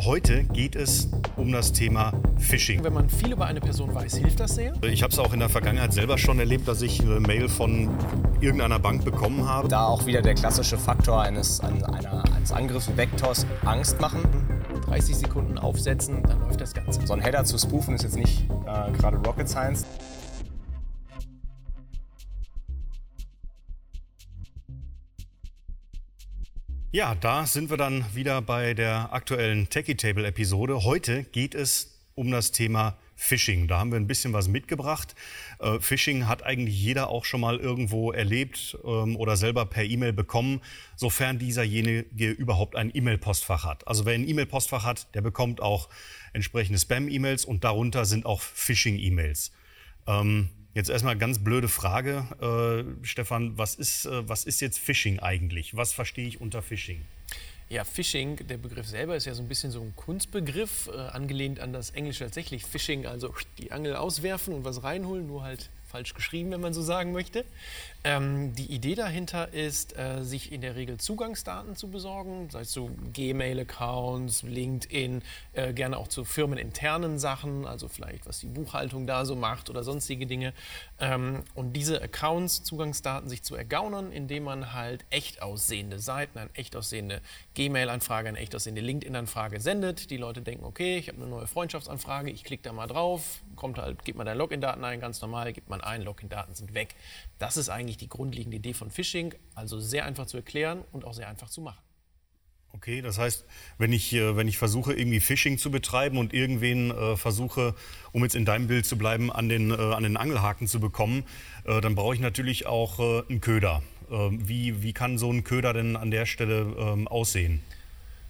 Heute geht es um das Thema Phishing. Wenn man viel über eine Person weiß, hilft das sehr? Ich habe es auch in der Vergangenheit selber schon erlebt, dass ich eine Mail von irgendeiner Bank bekommen habe. Da auch wieder der klassische Faktor eines, einer, eines Angriffsvektors Angst machen. 30 Sekunden aufsetzen, dann läuft das Ganze. So ein Header zu spoofen ist jetzt nicht äh, gerade Rocket Science. Ja, da sind wir dann wieder bei der aktuellen Techie Table Episode. Heute geht es um das Thema Phishing. Da haben wir ein bisschen was mitgebracht. Äh, Phishing hat eigentlich jeder auch schon mal irgendwo erlebt ähm, oder selber per E-Mail bekommen, sofern dieserjenige überhaupt ein E-Mail-Postfach hat. Also wer ein E-Mail-Postfach hat, der bekommt auch entsprechende Spam-E-Mails und darunter sind auch Phishing-E-Mails. Ähm, Jetzt erstmal ganz blöde Frage, äh, Stefan, was ist, äh, was ist jetzt Phishing eigentlich? Was verstehe ich unter Phishing? Ja, Phishing, der Begriff selber ist ja so ein bisschen so ein Kunstbegriff, äh, angelehnt an das Englische tatsächlich Phishing, also die Angel auswerfen und was reinholen, nur halt falsch geschrieben, wenn man so sagen möchte. Ähm, die Idee dahinter ist, äh, sich in der Regel Zugangsdaten zu besorgen, sei es so Gmail-Accounts, LinkedIn, äh, gerne auch zu firmeninternen Sachen, also vielleicht was die Buchhaltung da so macht oder sonstige Dinge. Ähm, und diese Accounts, Zugangsdaten sich zu ergaunern, indem man halt echt aussehende Seiten, eine echt aussehende Gmail-Anfrage, eine echt aussehende LinkedIn-Anfrage sendet. Die Leute denken, okay, ich habe eine neue Freundschaftsanfrage, ich klicke da mal drauf, kommt halt, gibt man deine Login-Daten ein, ganz normal, gibt man ein, Login-Daten sind weg. Das ist eigentlich die grundlegende Idee von Phishing, also sehr einfach zu erklären und auch sehr einfach zu machen. Okay, das heißt, wenn ich, äh, wenn ich versuche, irgendwie Phishing zu betreiben und irgendwen äh, versuche, um jetzt in deinem Bild zu bleiben, an den, äh, an den Angelhaken zu bekommen, äh, dann brauche ich natürlich auch äh, einen Köder. Ähm, wie, wie kann so ein Köder denn an der Stelle ähm, aussehen?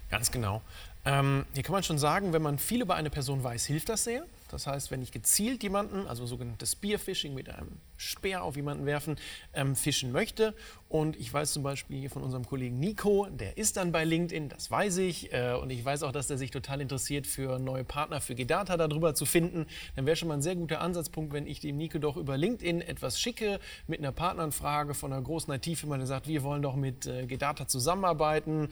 Ganz genau. Ähm, hier kann man schon sagen, wenn man viel über eine Person weiß, hilft das sehr. Das heißt, wenn ich gezielt jemanden, also sogenanntes Spearfishing mit einem Speer auf jemanden werfen, ähm, fischen möchte. Und ich weiß zum Beispiel hier von unserem Kollegen Nico, der ist dann bei LinkedIn, das weiß ich. Äh, und ich weiß auch, dass der sich total interessiert für neue Partner für Gedata darüber zu finden, dann wäre schon mal ein sehr guter Ansatzpunkt, wenn ich dem Nico doch über LinkedIn etwas schicke mit einer Partneranfrage von einer großen IT-Firma, der sagt, wir wollen doch mit äh, Gedata zusammenarbeiten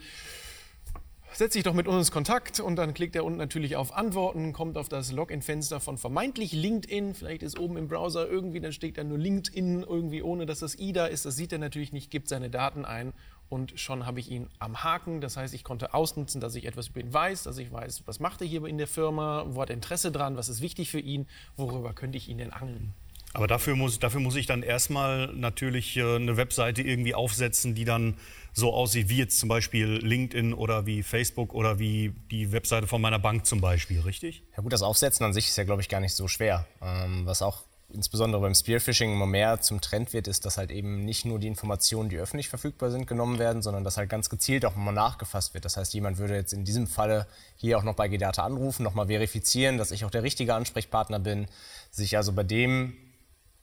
setz dich doch mit uns in Kontakt und dann klickt er unten natürlich auf Antworten, kommt auf das Login-Fenster von vermeintlich LinkedIn. Vielleicht ist oben im Browser irgendwie, dann steht da nur LinkedIn irgendwie, ohne dass das I da ist. Das sieht er natürlich nicht, gibt seine Daten ein und schon habe ich ihn am Haken. Das heißt, ich konnte ausnutzen, dass ich etwas über ihn weiß, dass ich weiß, was macht er hier in der Firma, wo hat er Interesse dran, was ist wichtig für ihn, worüber könnte ich ihn denn angeln. Aber dafür muss, dafür muss ich dann erstmal natürlich äh, eine Webseite irgendwie aufsetzen, die dann so aussieht wie jetzt zum Beispiel LinkedIn oder wie Facebook oder wie die Webseite von meiner Bank zum Beispiel, richtig? Ja gut, das Aufsetzen an sich ist ja, glaube ich, gar nicht so schwer. Ähm, was auch insbesondere beim Spearfishing immer mehr zum Trend wird, ist, dass halt eben nicht nur die Informationen, die öffentlich verfügbar sind, genommen werden, sondern dass halt ganz gezielt auch mal nachgefasst wird. Das heißt, jemand würde jetzt in diesem Falle hier auch noch bei Gedata anrufen, nochmal verifizieren, dass ich auch der richtige Ansprechpartner bin, sich also bei dem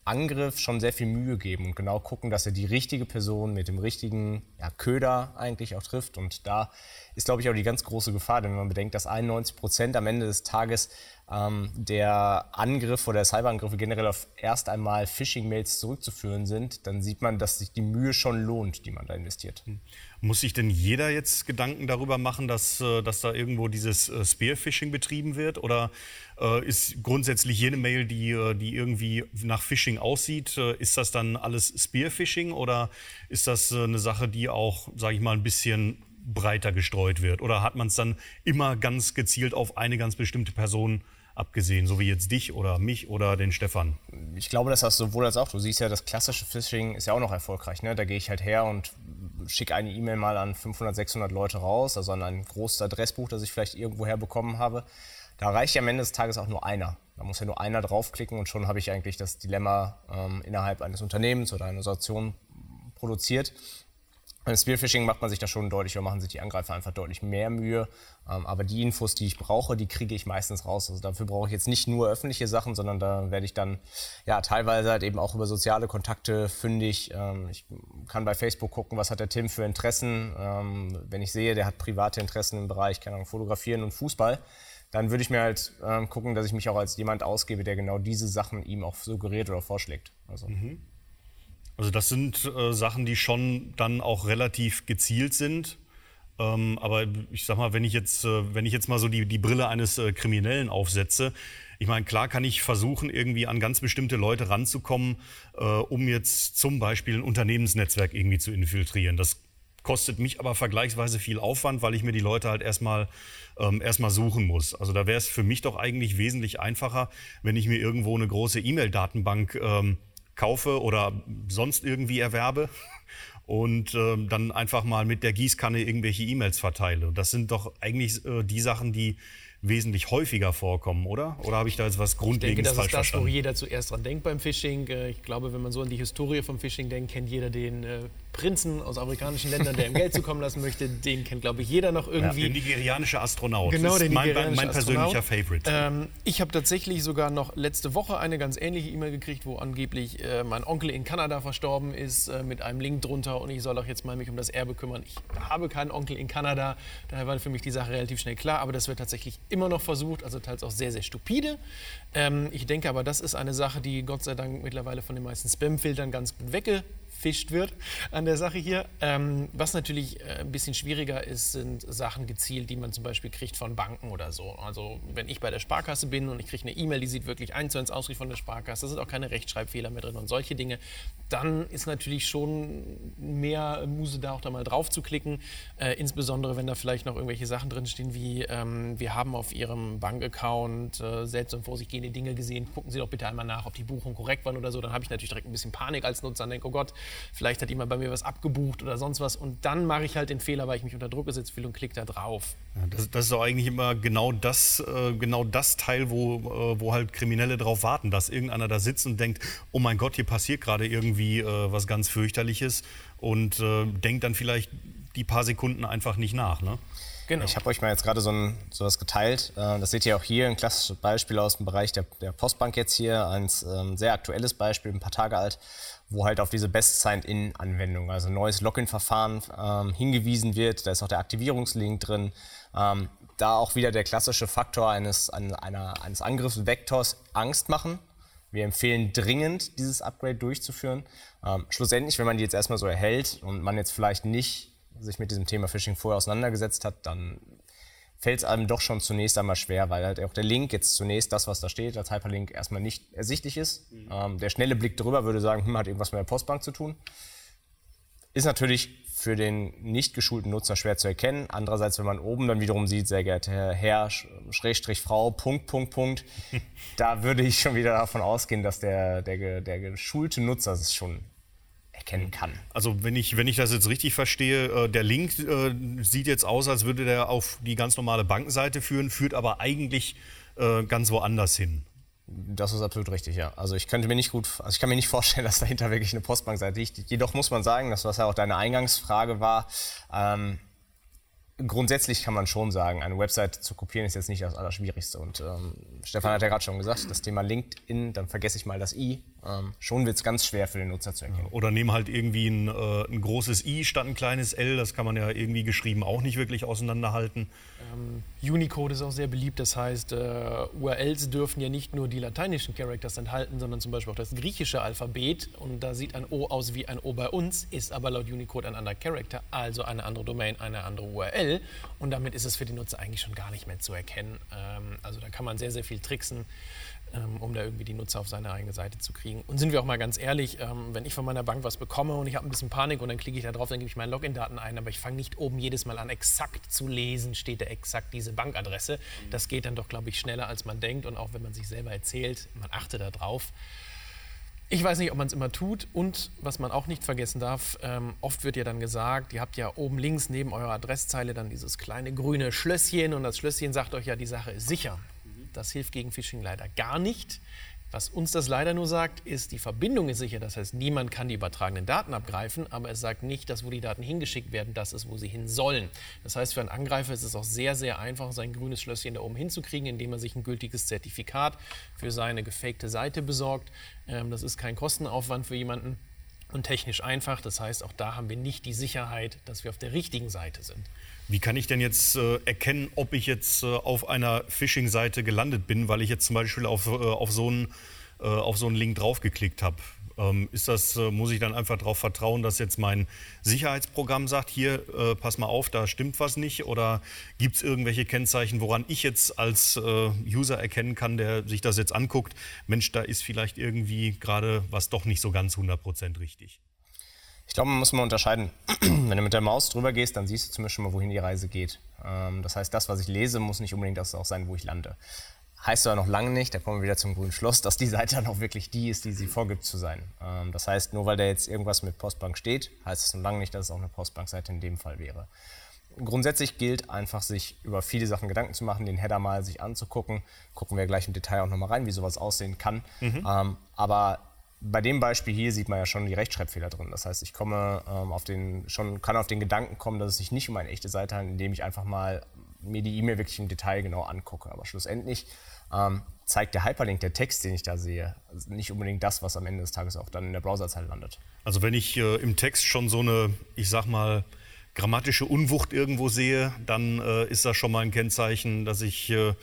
Angriff schon sehr viel Mühe geben und genau gucken, dass er die richtige Person mit dem richtigen ja, Köder eigentlich auch trifft. Und da ist, glaube ich, auch die ganz große Gefahr, denn wenn man bedenkt, dass 91 Prozent am Ende des Tages ähm, der Angriff oder der Cyberangriffe generell auf erst einmal Phishing-Mails zurückzuführen sind, dann sieht man, dass sich die Mühe schon lohnt, die man da investiert. Hm. Muss sich denn jeder jetzt Gedanken darüber machen, dass, äh, dass da irgendwo dieses äh, Spearfishing betrieben wird? Oder äh, ist grundsätzlich jede Mail, die, die irgendwie nach Phishing aussieht, ist das dann alles Spearfishing oder ist das eine Sache, die auch, sage ich mal, ein bisschen breiter gestreut wird? Oder hat man es dann immer ganz gezielt auf eine ganz bestimmte Person abgesehen, so wie jetzt dich oder mich oder den Stefan? Ich glaube, dass das sowohl als auch. Du siehst ja, das klassische Phishing ist ja auch noch erfolgreich. Ne? Da gehe ich halt her und schicke eine E-Mail mal an 500, 600 Leute raus, also an ein großes Adressbuch, das ich vielleicht irgendwoher bekommen habe. Da reicht ja am Ende des Tages auch nur einer. Da muss ja nur einer draufklicken und schon habe ich eigentlich das Dilemma ähm, innerhalb eines Unternehmens oder einer Organisation produziert. Beim Spearfishing macht man sich da schon deutlich, oder machen sich die Angreifer einfach deutlich mehr Mühe. Ähm, aber die Infos, die ich brauche, die kriege ich meistens raus. Also dafür brauche ich jetzt nicht nur öffentliche Sachen, sondern da werde ich dann ja teilweise halt eben auch über soziale Kontakte fündig. Ähm, ich kann bei Facebook gucken, was hat der Tim für Interessen. Ähm, wenn ich sehe, der hat private Interessen im Bereich, keine Ahnung, Fotografieren und Fußball, dann würde ich mir halt gucken, dass ich mich auch als jemand ausgebe, der genau diese Sachen ihm auch suggeriert oder vorschlägt. Also. Mhm. Also das sind äh, Sachen, die schon dann auch relativ gezielt sind. Ähm, aber ich sag mal, wenn ich jetzt, äh, wenn ich jetzt mal so die, die Brille eines äh, Kriminellen aufsetze, ich meine, klar kann ich versuchen, irgendwie an ganz bestimmte Leute ranzukommen, äh, um jetzt zum Beispiel ein Unternehmensnetzwerk irgendwie zu infiltrieren. Das kostet mich aber vergleichsweise viel Aufwand, weil ich mir die Leute halt erstmal ähm, erstmal suchen muss. Also da wäre es für mich doch eigentlich wesentlich einfacher, wenn ich mir irgendwo eine große E-Mail-Datenbank ähm, kaufe oder sonst irgendwie erwerbe und ähm, dann einfach mal mit der Gießkanne irgendwelche E-Mails verteile. Und das sind doch eigentlich äh, die Sachen, die wesentlich häufiger vorkommen, oder? Oder habe ich da jetzt was Grundlegendes falsch verstanden? Ich denke, das ist das, wo jeder zuerst dran denkt beim Phishing. Äh, ich glaube, wenn man so an die Historie vom Phishing denkt, kennt jeder den äh, Prinzen aus afrikanischen Ländern, der ihm Geld zukommen lassen möchte. Den kennt, glaube ich, jeder noch irgendwie. Ja, der nigerianische Astronaut. Genau, das ist mein, mein persönlicher Favorite. Ähm, ich habe tatsächlich sogar noch letzte Woche eine ganz ähnliche E-Mail gekriegt, wo angeblich äh, mein Onkel in Kanada verstorben ist, äh, mit einem Link drunter und ich soll auch jetzt mal mich um das Erbe kümmern. Ich habe keinen Onkel in Kanada, daher war für mich die Sache relativ schnell klar, aber das wird tatsächlich immer noch versucht, also teils auch sehr, sehr stupide. Ähm, ich denke aber, das ist eine Sache, die Gott sei Dank mittlerweile von den meisten Spam-Filtern ganz gut wegge gefischt wird an der Sache hier. Ähm, was natürlich äh, ein bisschen schwieriger ist, sind Sachen gezielt, die man zum Beispiel kriegt von Banken oder so. Also wenn ich bei der Sparkasse bin und ich kriege eine E-Mail, die sieht wirklich eins zu eins aus wie von der Sparkasse, da sind auch keine Rechtschreibfehler mehr drin und solche Dinge, dann ist natürlich schon mehr Muse da auch da mal drauf zu klicken. Äh, insbesondere wenn da vielleicht noch irgendwelche Sachen drinstehen wie ähm, wir haben auf Ihrem Bankaccount äh, selbst und vor gehende Dinge gesehen, gucken Sie doch bitte einmal nach, ob die Buchungen korrekt waren oder so. Dann habe ich natürlich direkt ein bisschen Panik als Nutzer und denke, oh Gott, vielleicht hat jemand bei mir was abgebucht oder sonst was. Und dann mache ich halt den Fehler, weil ich mich unter Druck gesetzt fühle und klicke da drauf. Ja, das, das, ist doch eigentlich immer genau das, äh, genau das Teil, wo, äh, wo halt Kriminelle drauf warten, dass irgendeiner da sitzt und denkt, oh mein Gott, hier passiert gerade irgendwie äh, was ganz fürchterliches und äh, denkt dann vielleicht die paar Sekunden einfach nicht nach. Ne? Genau. Ich habe euch mal jetzt gerade so ein, sowas geteilt. Äh, das seht ihr auch hier, ein klassisches Beispiel aus dem Bereich der, der Postbank jetzt hier, ein ähm, sehr aktuelles Beispiel, ein paar Tage alt, wo halt auf diese Best-Signed-In-Anwendung, also neues Login-Verfahren ähm, hingewiesen wird. Da ist auch der Aktivierungslink drin. Ähm, da auch wieder der klassische Faktor eines, einer, eines Angriffsvektors Angst machen. Wir empfehlen dringend, dieses Upgrade durchzuführen. Ähm, schlussendlich, wenn man die jetzt erstmal so erhält und man jetzt vielleicht nicht sich mit diesem Thema Phishing vorher auseinandergesetzt hat, dann fällt es einem doch schon zunächst einmal schwer, weil halt auch der Link jetzt zunächst das, was da steht, als Hyperlink erstmal nicht ersichtlich ist. Mhm. Ähm, der schnelle Blick drüber würde sagen, hm, hat irgendwas mit der Postbank zu tun. Ist natürlich für den nicht geschulten Nutzer schwer zu erkennen. Andererseits, wenn man oben dann wiederum sieht, sehr geehrter Herr, Herr Schrägstrich Frau, Punkt, Punkt, Punkt, da würde ich schon wieder davon ausgehen, dass der, der, der geschulte Nutzer es schon erkennen kann. Also wenn ich, wenn ich das jetzt richtig verstehe, äh, der Link äh, sieht jetzt aus, als würde der auf die ganz normale Bankenseite führen, führt aber eigentlich äh, ganz woanders hin. Das ist absolut richtig, ja. Also ich könnte mir nicht gut, also ich kann mir nicht vorstellen, dass dahinter wirklich eine Postbankseite liegt. Jedoch muss man sagen, das was ja auch deine Eingangsfrage war, ähm, grundsätzlich kann man schon sagen, eine Website zu kopieren ist jetzt nicht das Allerschwierigste. Und ähm, Stefan hat ja gerade schon gesagt, das Thema LinkedIn, dann vergesse ich mal das I. Ähm, schon wird es ganz schwer für den Nutzer zu erkennen. Oder nehmen halt irgendwie ein, äh, ein, großes I statt ein kleines L. Das kann man ja irgendwie geschrieben auch nicht wirklich auseinanderhalten. Ähm, Unicode ist auch sehr beliebt. Das heißt, äh, URLs dürfen ja nicht nur die lateinischen Characters enthalten, sondern zum Beispiel auch das griechische Alphabet. Und da sieht ein O aus wie ein O bei uns, ist aber laut Unicode ein anderer Character, also eine andere Domain, eine andere URL. Und damit ist es für die Nutzer eigentlich schon gar nicht mehr zu erkennen. Ähm, also da kann man sehr, sehr viel tricksen. Ähm, um da irgendwie die Nutzer auf seine eigene Seite zu kriegen. Und sind wir auch mal ganz ehrlich, ähm, wenn ich von meiner Bank was bekomme und ich habe ein bisschen Panik und dann klicke ich da drauf, dann gebe ich meine Login-Daten ein, aber ich fange nicht oben jedes Mal an, exakt zu lesen, steht da exakt diese Bankadresse. Das geht dann doch, glaube ich, schneller, als man denkt und auch wenn man sich selber erzählt, man achte da drauf. Ich weiß nicht, ob man es immer tut. Und was man auch nicht vergessen darf, ähm, oft wird ja dann gesagt, ihr habt ja oben links neben eurer Adresszeile dann dieses kleine grüne Schlösschen und das Schlösschen sagt euch ja, die Sache ist sicher. Das hilft gegen Phishing leider gar nicht. Was uns das leider nur sagt, ist, die Verbindung ist sicher. Das heißt, niemand kann die übertragenen Daten abgreifen, aber es sagt nicht, dass wo die Daten hingeschickt werden, das ist, wo sie hin sollen. Das heißt, für einen Angreifer ist es auch sehr, sehr einfach, sein grünes Schlösschen da oben hinzukriegen, indem er sich ein gültiges Zertifikat für seine gefakte Seite besorgt. Ähm, das ist kein Kostenaufwand für jemanden und technisch einfach. Das heißt, auch da haben wir nicht die Sicherheit, dass wir auf der richtigen Seite sind. Wie kann ich denn jetzt äh, erkennen, ob ich jetzt äh, auf einer Phishing-Seite gelandet bin, weil ich jetzt zum Beispiel auf, äh, auf, so, einen, äh, auf so Link draufgeklickt habe? Ähm, ist äh, muss ich dann einfach darauf vertrauen, dass jetzt mein Sicherheitsprogramm sagt, hier, äh, pass mal auf, da stimmt was nicht? Oder gibt es irgendwelche Kennzeichen, woran ich jetzt als User erkennen kann, der sich das jetzt anguckt, Mensch, da ist vielleicht irgendwie gerade was doch nicht so ganz 100% richtig? Ich glaube, man muss mal unterscheiden. Wenn du mit der Maus drüber gehst, dann siehst du zumindest schon mal, wohin die Reise geht. Ähm, das heißt, das, was ich lese, muss nicht unbedingt das auch sein, wo ich lande. Heißt aber noch lange nicht, da kommen wir wieder zum grünen Schloss, dass die Seite dann auch wirklich die ist, die sie vorgibt zu sein. Ähm, das heißt, nur weil da jetzt irgendwas mit Postbank steht, heißt es noch lange nicht, dass es auch eine Postbankseite in dem Fall wäre. Grundsätzlich gilt einfach, sich über viele Sachen Gedanken zu machen, den Header mal sich anzugucken. Gucken wir gleich im Detail auch nochmal rein, wie sowas aussehen kann. Mhm. Ähm, aber bei dem Beispiel hier sieht man ja schon die Rechtschreibfehler drin. Das heißt, ich komme ähm, auf den, schon, kann auf den Gedanken kommen, dass es sich nicht um eine echte Seite handelt, indem ich einfach mal mir die E-Mail wirklich im Detail genau angucke. Aber schlussendlich ähm, zeigt der Hyperlink, der Text, den ich da sehe, nicht unbedingt das, was am Ende des Tages auch dann in der Browserzeile landet. Also wenn ich äh, im Text schon so eine, ich sag mal, grammatische Unwucht irgendwo sehe, dann äh, ist das schon mal ein Kennzeichen, dass ich äh,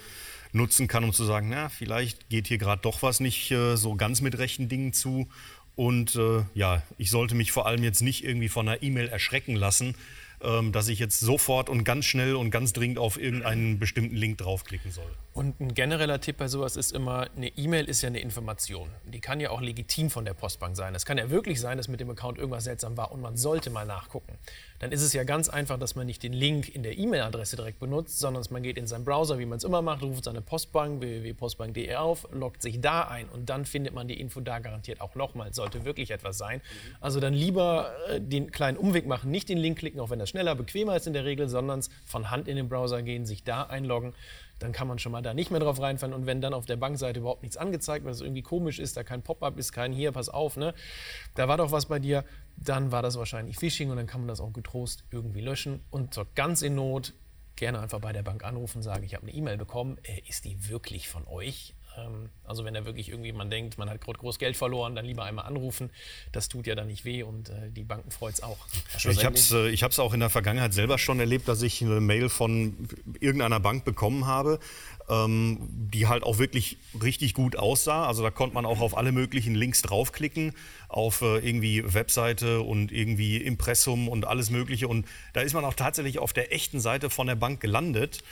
nutzen kann, um zu sagen, na, vielleicht geht hier gerade doch was nicht äh, so ganz mit rechten Dingen zu. Und äh, ja, ich sollte mich vor allem jetzt nicht irgendwie von einer E-Mail erschrecken lassen, ähm, dass ich jetzt sofort und ganz schnell und ganz dringend auf irgendeinen bestimmten Link draufklicken soll. Und ein genereller Tipp bei sowas ist immer, eine E-Mail ist ja eine Information. Die kann ja auch legitim von der Postbank sein. Es kann ja wirklich sein, dass mit dem Account irgendwas seltsam war und man sollte mal nachgucken. Dann ist es ja ganz einfach, dass man nicht den Link in der E-Mail-Adresse direkt benutzt, sondern man geht in seinen Browser, wie man es immer macht, ruft seine Postbank www.postbank.de auf, loggt sich da ein und dann findet man die Info da garantiert auch nochmal. Sollte wirklich etwas sein. Also dann lieber äh, den kleinen Umweg machen, nicht den Link klicken, auch wenn das schneller, bequemer ist in der Regel, sondern von Hand in den Browser gehen, sich da einloggen dann kann man schon mal da nicht mehr drauf reinfallen. Und wenn dann auf der Bankseite überhaupt nichts angezeigt wird, was irgendwie komisch ist, da kein Pop-up ist, kein hier, pass auf, ne? da war doch was bei dir, dann war das wahrscheinlich Phishing und dann kann man das auch getrost irgendwie löschen. Und so ganz in Not gerne einfach bei der Bank anrufen, sagen, ich habe eine E-Mail bekommen, äh, ist die wirklich von euch? Ähm, also wenn da wirklich irgendwie man denkt, man hat gerade groß Geld verloren, dann lieber einmal anrufen. Das tut ja dann nicht weh und äh, die Banken freut es auch. Ich habe es äh, auch in der Vergangenheit selber schon erlebt, dass ich eine Mail von irgendeiner Bank bekommen habe, ähm, die halt auch wirklich richtig gut aussah. Also da konnte man auch auf alle möglichen Links draufklicken, auf äh, irgendwie Webseite und irgendwie Impressum und alles Mögliche. Und da ist man auch tatsächlich auf der echten Seite von der Bank gelandet.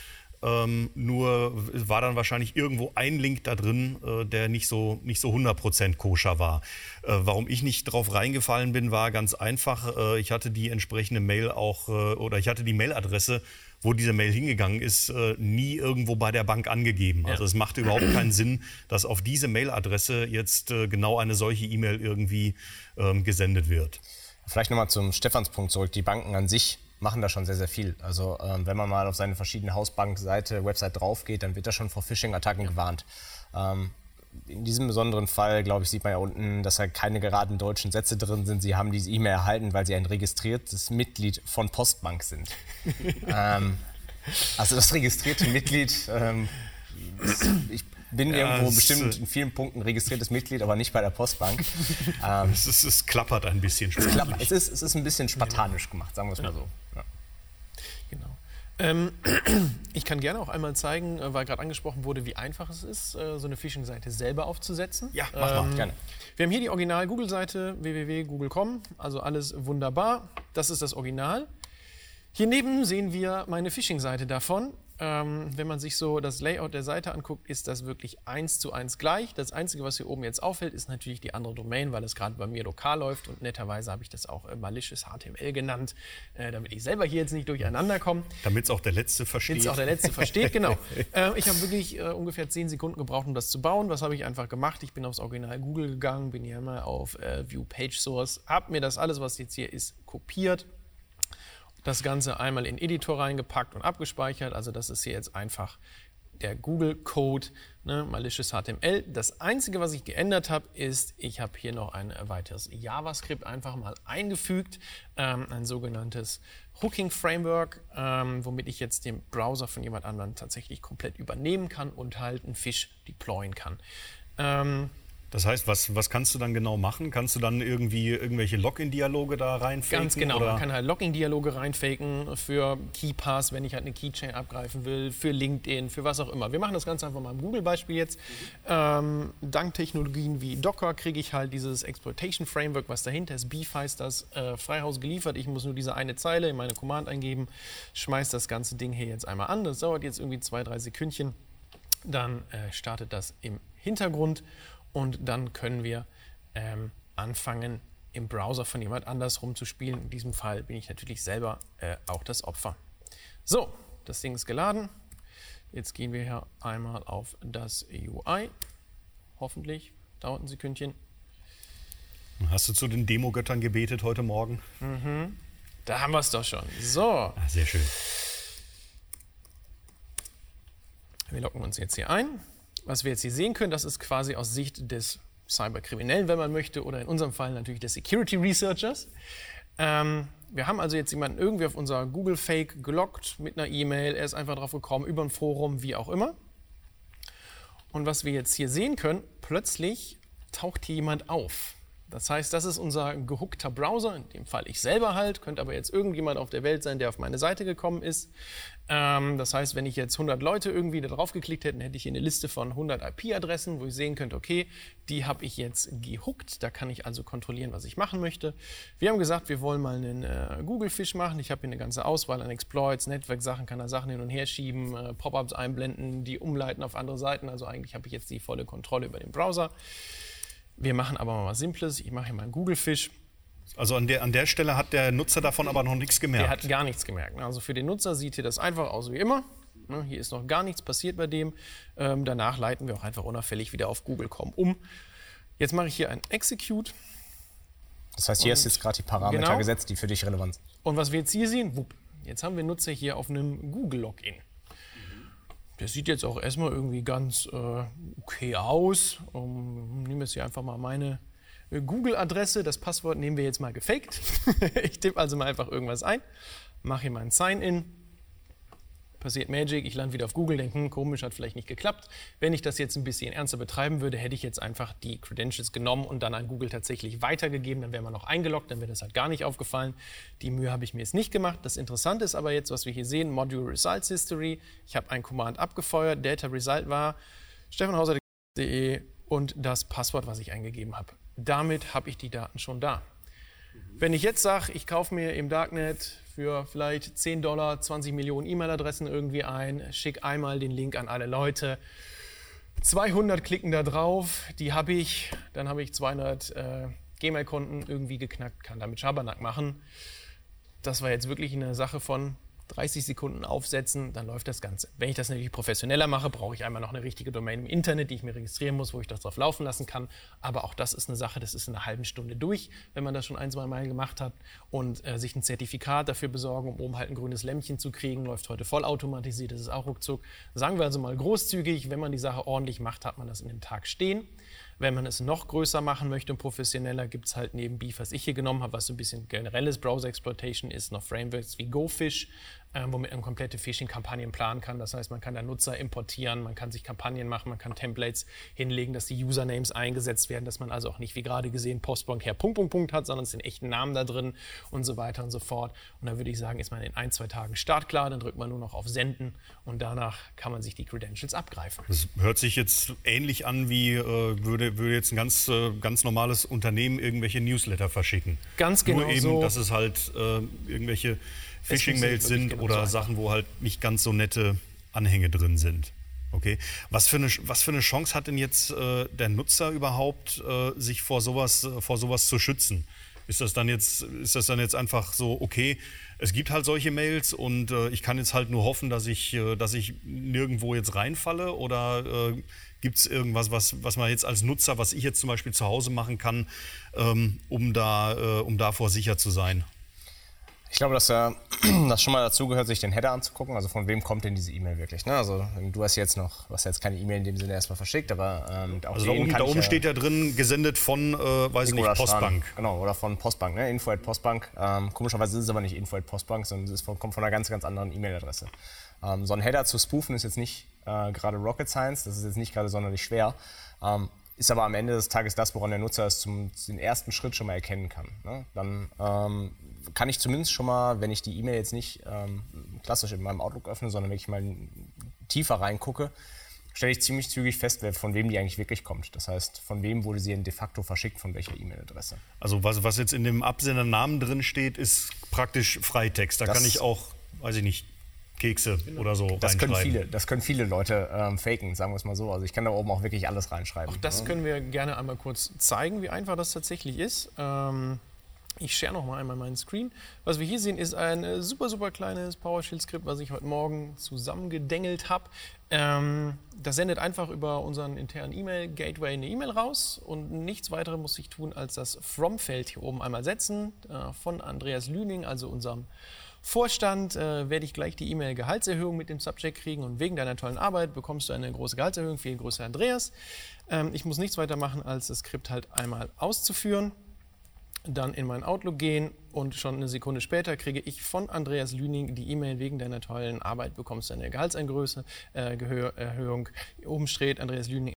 Ähm, nur war dann wahrscheinlich irgendwo ein Link da drin, äh, der nicht so, nicht so 100% koscher war. Äh, warum ich nicht drauf reingefallen bin, war ganz einfach. Äh, ich hatte die entsprechende Mail auch, äh, oder ich hatte die Mailadresse, wo diese Mail hingegangen ist, äh, nie irgendwo bei der Bank angegeben. Also es machte überhaupt keinen Sinn, dass auf diese Mailadresse jetzt äh, genau eine solche E-Mail irgendwie ähm, gesendet wird. Vielleicht nochmal zum Stephanspunkt zurück. Die Banken an sich machen da schon sehr, sehr viel. Also ähm, wenn man mal auf seine verschiedenen Hausbankseite, Website drauf geht, dann wird da schon vor Phishing-Attacken gewarnt. Ähm, in diesem besonderen Fall, glaube ich, sieht man ja unten, dass da keine geraden deutschen Sätze drin sind. Sie haben diese E-Mail erhalten, weil sie ein registriertes Mitglied von Postbank sind. ähm, also das registrierte Mitglied, ähm, ich bin ja, irgendwo bestimmt äh, in vielen Punkten registriertes Mitglied, aber nicht bei der Postbank. ähm, es, ist, es, klappert ein bisschen. Es, klappert, es, ist, es ist ein bisschen spartanisch gemacht, sagen wir es mal so. Ja. Genau. Ähm, ich kann gerne auch einmal zeigen, äh, weil gerade angesprochen wurde, wie einfach es ist, äh, so eine Phishing-Seite selber aufzusetzen. Ja, mach mal, ähm, gerne. Wir haben hier die Original-Google-Seite www.google.com, also alles wunderbar. Das ist das Original. Hier neben sehen wir meine Phishing-Seite davon. Ähm, wenn man sich so das Layout der Seite anguckt, ist das wirklich eins zu eins gleich. Das Einzige, was hier oben jetzt auffällt, ist natürlich die andere Domain, weil es gerade bei mir lokal läuft und netterweise habe ich das auch äh, malicious HTML genannt, äh, damit ich selber hier jetzt nicht durcheinander komme. Damit es auch der Letzte versteht. Damit es auch der Letzte versteht, genau. Äh, ich habe wirklich äh, ungefähr zehn Sekunden gebraucht, um das zu bauen. Was habe ich einfach gemacht? Ich bin aufs Original Google gegangen, bin hier mal auf äh, View Page Source, habe mir das alles, was jetzt hier ist, kopiert das Ganze einmal in Editor reingepackt und abgespeichert. Also das ist hier jetzt einfach der Google Code, ne, malicious HTML. Das Einzige, was ich geändert habe, ist, ich habe hier noch ein weiteres JavaScript einfach mal eingefügt, ähm, ein sogenanntes Hooking Framework, ähm, womit ich jetzt den Browser von jemand anderem tatsächlich komplett übernehmen kann und halt einen Fish deployen kann. Ähm, Das heißt, was, was kannst du dann genau machen? Kannst du dann irgendwie irgendwelche Login-Dialoge da reinfaken? Ganz genau. Oder? Man kann halt Login-Dialoge reinfaken für KeyPass, wenn ich halt eine Keychain abgreifen will, für LinkedIn, für was auch immer. Wir machen das Ganze einfach mal im Google-Beispiel jetzt. Ähm, dank Technologien wie Docker kriege ich halt dieses Exploitation Framework, was dahinter ist. Beef heißt das, äh, Freihaus geliefert. Ich muss nur diese eine Zeile in meine Command eingeben, schmeiß das ganze Ding hier jetzt einmal an. Das dauert jetzt irgendwie zwei, drei Sekündchen. Dann äh, startet das im Hintergrund und dann können wir ähm, anfangen, im Browser von jemand anders rumzuspielen. In diesem Fall bin ich natürlich selber äh, auch das Opfer. So, das Ding ist geladen. Jetzt gehen wir hier einmal auf das UI. Hoffentlich dauert ein Sekündchen. Hast du zu den Demogöttern gebetet heute Morgen? Mhm. Da haben wir es doch schon. So. Ah, sehr schön. Wir locken uns jetzt hier ein. Was wir jetzt hier sehen können, das ist quasi aus Sicht des Cyberkriminellen, wenn man möchte, oder in unserem Fall natürlich des Security Researchers. Ähm, wir haben also jetzt jemanden irgendwie auf unser Google Fake gelockt mit einer E-Mail. Er ist einfach drauf gekommen, über ein Forum, wie auch immer. Und was wir jetzt hier sehen können, plötzlich taucht hier jemand auf. Das heißt, das ist unser gehookter Browser, in dem Fall ich selber halt, könnte aber jetzt irgendjemand auf der Welt sein, der auf meine Seite gekommen ist. Ähm, das heißt, wenn ich jetzt 100 Leute irgendwie da drauf geklickt hätte, hätte ich hier eine Liste von 100 IP-Adressen, wo ich sehen könnte, okay, die habe ich jetzt gehookt. Da kann ich also kontrollieren, was ich machen möchte. Wir haben gesagt, wir wollen mal einen äh, Google-Fish machen. Ich habe hier eine ganze Auswahl an Exploits, Netzwerksachen, kann da Sachen hin und her schieben, äh, Pop-ups einblenden, die umleiten auf andere Seiten. Also eigentlich habe ich jetzt die volle Kontrolle über den Browser. Wir machen aber mal was Simples. Ich mache hier mal einen Google-Fish. Also an der, an der Stelle hat der Nutzer davon aber noch nichts gemerkt. Der hat gar nichts gemerkt. Also für den Nutzer sieht hier das einfach aus wie immer. Ne, hier ist noch gar nichts passiert bei dem. Ähm, danach leiten wir auch einfach unauffällig wieder auf Google.com um. Jetzt mache ich hier ein Execute. Das heißt, hier ist jetzt gerade die Parameter genau. gesetzt, die für dich relevant sind. Und was wir jetzt hier sehen, wupp, jetzt haben wir Nutzer hier auf einem Google-Login. Der sieht jetzt auch erstmal irgendwie ganz äh, okay aus. Um, nehmen wir jetzt hier einfach mal meine äh, Google-Adresse. Das Passwort nehmen wir jetzt mal gefaked. ich tippe also mal einfach irgendwas ein, mache hier mal ein Sign-In. Passiert Magic, ich lande wieder auf Google, denke, hm, komisch, hat vielleicht nicht geklappt. Wenn ich das jetzt ein bisschen ernster betreiben würde, hätte ich jetzt einfach die Credentials genommen und dann an Google tatsächlich weitergegeben. Dann wäre man noch eingeloggt, dann wäre das halt gar nicht aufgefallen. Die Mühe habe ich mir jetzt nicht gemacht. Das Interessante ist aber jetzt, was wir hier sehen, Module Results History. Ich habe ein Command abgefeuert, Data Result war stefanhauser.de und das Passwort, was ich eingegeben habe. Damit habe ich die Daten schon da. Wenn ich jetzt sage, ich kaufe mir im Darknet für vielleicht 10 Dollar 20 Millionen E-Mail-Adressen irgendwie ein, schicke einmal den Link an alle Leute, 200 klicken da drauf, die habe ich, dann habe ich 200 äh, Gmail-Konten irgendwie geknackt, kann damit Schabernack machen. Das war jetzt wirklich eine Sache von 30 Sekunden aufsetzen, dann läuft das Ganze. Wenn ich das natürlich professioneller mache, brauche ich einmal noch eine richtige Domain im Internet, die ich mir registrieren muss, wo ich das drauf laufen lassen kann. Aber auch das ist eine Sache, das ist in einer halben Stunde durch, wenn man das schon ein, zwei Mal gemacht hat. Und äh, sich ein Zertifikat dafür besorgen, um oben halt ein grünes Lämpchen zu kriegen, läuft heute vollautomatisiert, das ist auch ruckzuck. Sagen wir also mal großzügig, wenn man die Sache ordentlich macht, hat man das in dem Tag stehen. Wenn man es noch größer machen möchte und professioneller, gibt es halt neben Beef, was ich hier genommen habe, was so ein bisschen generelles Browser Exploitation ist, noch Frameworks wie GoFish, womit man komplette Phishing-Kampagnen planen kann. Das heißt, man kann da Nutzer importieren, man kann sich Kampagnen machen, man kann Templates hinlegen, dass die Usernames eingesetzt werden, dass man also auch nicht, wie gerade gesehen, Postbank her Punkt, Punkt, Punkt hat, sondern es sind echten Namen da drin und so weiter und so fort. Und da würde ich sagen, ist man in ein, zwei Tagen startklar, dann drückt man nur noch auf Senden und danach kann man sich die Credentials abgreifen. Das hört sich jetzt ähnlich an, wie äh, würde, würde jetzt ein ganz, äh, ganz normales Unternehmen irgendwelche Newsletter verschicken. Ganz genau Nur eben, so. dass es halt äh, irgendwelche Phishing-Mails sind genau oder so Sachen, wo halt nicht ganz so nette Anhänge drin sind. Okay. Was für eine, was für eine Chance hat denn jetzt äh, der Nutzer überhaupt, äh, sich vor sowas, äh, vor sowas zu schützen? Ist das, dann jetzt, ist das dann jetzt einfach so, okay, es gibt halt solche Mails und äh, ich kann jetzt halt nur hoffen, dass ich, äh, dass ich nirgendwo jetzt reinfalle? Oder äh, gibt es irgendwas, was, was man jetzt als Nutzer, was ich jetzt zum Beispiel zu Hause machen kann, ähm, um, da, äh, um davor sicher zu sein? Ich glaube, dass äh, das schon mal dazu gehört, sich den Header anzugucken. Also von wem kommt denn diese E-Mail wirklich? Ne? Also du hast jetzt noch, hast jetzt keine E-Mail in dem Sinne erstmal verschickt, aber ähm, auch Also da oben, da oben steht ja drin, gesendet von, äh, weiß ich nicht, Postbank. Strahn. Genau, oder von Postbank, ne? Info at Postbank. Ähm, komischerweise ist es aber nicht Info at Postbank, sondern es von, kommt von einer ganz, ganz anderen E-Mail-Adresse. Ähm, so ein Header zu spoofen ist jetzt nicht äh, gerade Rocket Science, das ist jetzt nicht gerade sonderlich schwer. Ähm, ist aber am Ende des Tages das, woran der Nutzer es zum den ersten Schritt schon mal erkennen kann. Ne? Dann ähm, kann ich zumindest schon mal, wenn ich die E-Mail jetzt nicht ähm, klassisch in meinem Outlook öffne, sondern wenn ich mal tiefer reingucke, stelle ich ziemlich zügig fest, von wem die eigentlich wirklich kommt. Das heißt, von wem wurde sie de facto verschickt, von welcher E-Mail-Adresse. Also was, was jetzt in dem Absendernamen drin steht, ist praktisch Freitext. Da das kann ich auch, weiß ich nicht, Kekse genau. oder so das können viele, Das können viele Leute ähm, faken, sagen wir es mal so. Also ich kann da oben auch wirklich alles reinschreiben. Auch das ne? können wir gerne einmal kurz zeigen, wie einfach das tatsächlich ist. Ähm, ich share noch mal einmal meinen Screen. Was wir hier sehen, ist ein äh, super, super kleines PowerShell-Skript, was ich heute Morgen zusammengedengelt habe. Ähm, das sendet einfach über unseren internen E-Mail-Gateway eine E-Mail raus und nichts weiteres muss ich tun, als das From-Feld hier oben einmal setzen äh, von Andreas Lüning, also unserem Vorstand äh, werde ich gleich die E-Mail Gehaltserhöhung mit dem Subject kriegen und wegen deiner tollen Arbeit bekommst du eine große Gehaltserhöhung. Viel größer Andreas. Ähm, ich muss nichts weiter machen, als das Skript halt einmal auszuführen, dann in mein Outlook gehen und schon eine Sekunde später kriege ich von Andreas Lüning die E-Mail wegen deiner tollen Arbeit bekommst du eine Gehaltserhöhung. Äh, Oben steht Andreas Lüning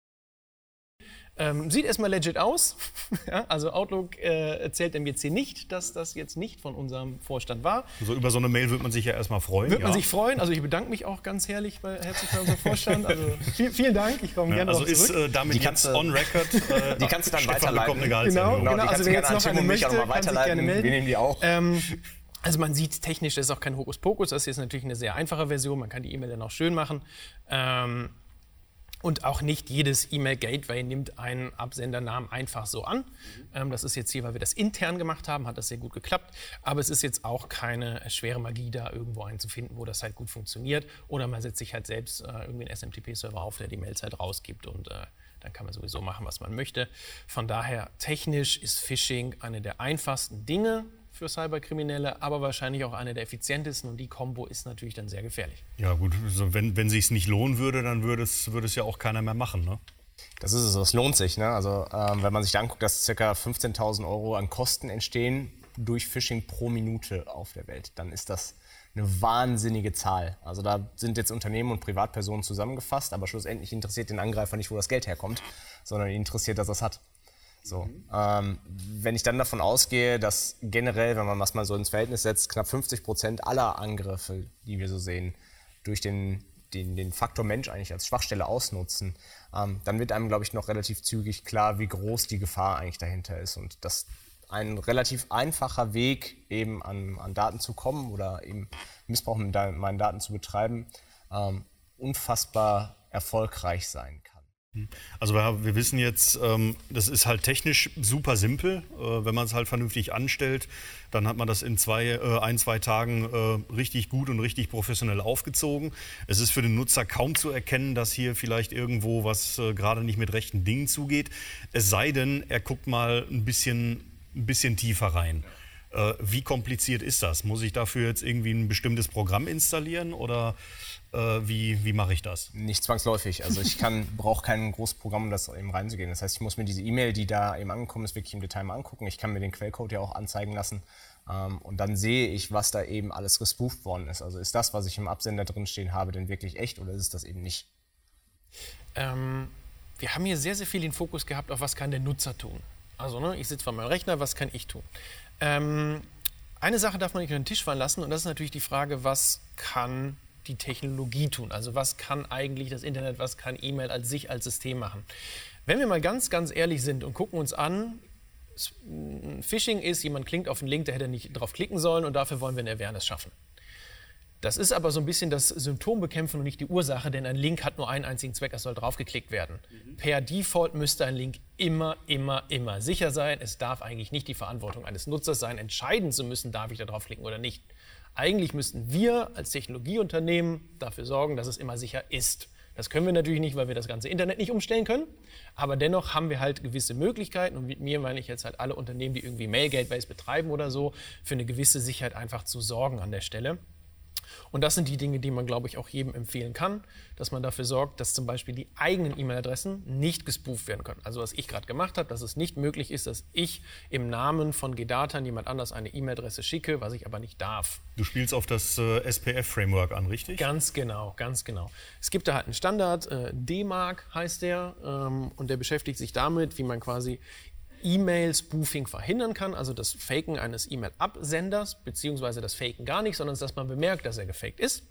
ähm, sieht erstmal legit aus. ja, also Outlook äh, erzählt dem jetzt hier nicht, dass das jetzt nicht von unserem Vorstand war. So über so eine Mail wird man sich ja erstmal freuen. Wird ja. man sich freuen. Also ich bedanke mich auch ganz herrlich bei, herzlich bei unserem Vorstand. Also viel, vielen Dank. Ich komme ja, gerne Also ist äh, damit die jetzt on record. Äh, die kannst du dann weiterleiten. Genau, genau, genau. Also wer jetzt noch eine möchte, kann sich gerne melden. Wir nehmen die auch. Ähm, also man sieht technisch, das ist auch kein Hokuspokus. Das ist jetzt natürlich eine sehr einfache Version. Man kann die E-Mail dann auch schön machen. Ähm, und auch nicht jedes E-Mail-Gateway nimmt einen Absendernamen einfach so an. Ähm, das ist jetzt hier, weil wir das intern gemacht haben, hat das sehr gut geklappt. Aber es ist jetzt auch keine schwere Magie, da irgendwo einen zu finden, wo das halt gut funktioniert. Oder man setzt sich halt selbst äh, irgendwie einen SMTP-Server auf, der die Mails halt rausgibt und äh, dann kann man sowieso machen, was man möchte. Von daher, technisch ist Phishing eine der einfachsten Dinge, für Cyberkriminelle, aber wahrscheinlich auch eine der effizientesten und die Kombo ist natürlich dann sehr gefährlich. Ja gut, also wenn, wenn sich nicht lohnen würde, dann würde es, würde es ja auch keiner mehr machen. Ne? Das ist es, es lohnt sich. Ne? Also ähm, wenn man sich anguckt, dass ca. 15.000 Euro an Kosten entstehen durch Phishing pro Minute auf der Welt, dann ist das eine wahnsinnige Zahl. Also da sind jetzt Unternehmen und Privatpersonen zusammengefasst, aber schlussendlich interessiert den Angreifer nicht, wo das Geld herkommt, sondern ihn interessiert, dass er es hat. So. Ähm, wenn ich dann davon ausgehe, dass generell, wenn man das mal so ins Verhältnis setzt, knapp 50 Prozent aller Angriffe, die wir so sehen, durch den, den, den Faktor Mensch eigentlich als Schwachstelle ausnutzen, ähm, dann wird einem, glaube ich, noch relativ zügig klar, wie groß die Gefahr eigentlich dahinter ist und dass ein relativ einfacher Weg, eben an, an Daten zu kommen oder eben Missbrauch mit meinen Daten zu betreiben, ähm, unfassbar erfolgreich sein kann. Also wir, wir wissen jetzt, ähm, das ist halt technisch super simpel. Äh, wenn man es halt vernünftig anstellt, dann hat man das in zwei, äh, ein, zwei Tagen äh, richtig gut und richtig professionell aufgezogen. Es ist für den Nutzer kaum zu erkennen, dass hier vielleicht irgendwo was äh, gerade nicht mit rechten Dingen zugeht. Es sei denn, er guckt mal ein bisschen, ein bisschen tiefer rein. Äh, wie kompliziert ist das? Muss ich dafür jetzt irgendwie ein bestimmtes Programm installieren oder äh, wie, wie mache ich das? Nicht zwangsläufig. Also ich brauche kein großes Programm, um das eben reinzugehen. Das heißt, ich muss mir diese E-Mail, die da eben angekommen ist, wirklich im Detail mal angucken. Ich kann mir den Quellcode ja auch anzeigen lassen. Ähm, und dann sehe ich, was da eben alles gespooft worden ist. Also ist das, was ich im Absender drin stehen habe, denn wirklich echt oder ist es das eben nicht? Ähm, wir haben hier sehr, sehr viel den Fokus gehabt auf, was kann der Nutzer tun. Also ne, ich sitze vor meinem Rechner, was kann ich tun? Ähm, eine Sache darf man nicht unter den Tisch fallen lassen und das ist natürlich die Frage, was kann die Technologie tun? Also was kann eigentlich das Internet, was kann E-Mail als sich als System machen? Wenn wir mal ganz, ganz ehrlich sind und gucken uns an, Phishing ist, jemand klinkt auf einen Link, der hätte nicht drauf klicken sollen und dafür wollen wir eine Awareness schaffen. Das ist aber so ein bisschen das Symptom bekämpfen und nicht die Ursache, denn ein Link hat nur einen einzigen Zweck, es soll draufgeklickt werden. Mhm. Per Default müsste ein Link immer, immer, immer sicher sein. Es darf eigentlich nicht die Verantwortung eines Nutzers sein, entscheiden zu müssen, darf ich da draufklicken oder nicht. Eigentlich müssten wir als Technologieunternehmen dafür sorgen, dass es immer sicher ist. Das können wir natürlich nicht, weil wir das ganze Internet nicht umstellen können. Aber dennoch haben wir halt gewisse Möglichkeiten. Und mit mir meine ich jetzt halt alle Unternehmen, die irgendwie Mail-Gateways betreiben oder so, für eine gewisse Sicherheit einfach zu sorgen an der Stelle. Und das sind die Dinge, die man, glaube ich, auch jedem empfehlen kann, dass man dafür sorgt, dass zum Beispiel die eigenen E-Mail-Adressen nicht gespooft werden können. Also was ich gerade gemacht habe, dass es nicht möglich ist, dass ich im Namen von Gedata jemand anders eine E-Mail-Adresse schicke, was ich aber nicht darf. Du spielst auf das äh, SPF-Framework an, richtig? Ganz genau, ganz genau. Es gibt da halt einen Standard, äh, DMARC heißt der, ähm, und der beschäftigt sich damit, wie man quasi E-Mail-Spoofing verhindern kann, also das Faken eines E-Mail-Absenders, beziehungsweise das Faken gar nicht, sondern dass man bemerkt, dass er gefaked ist.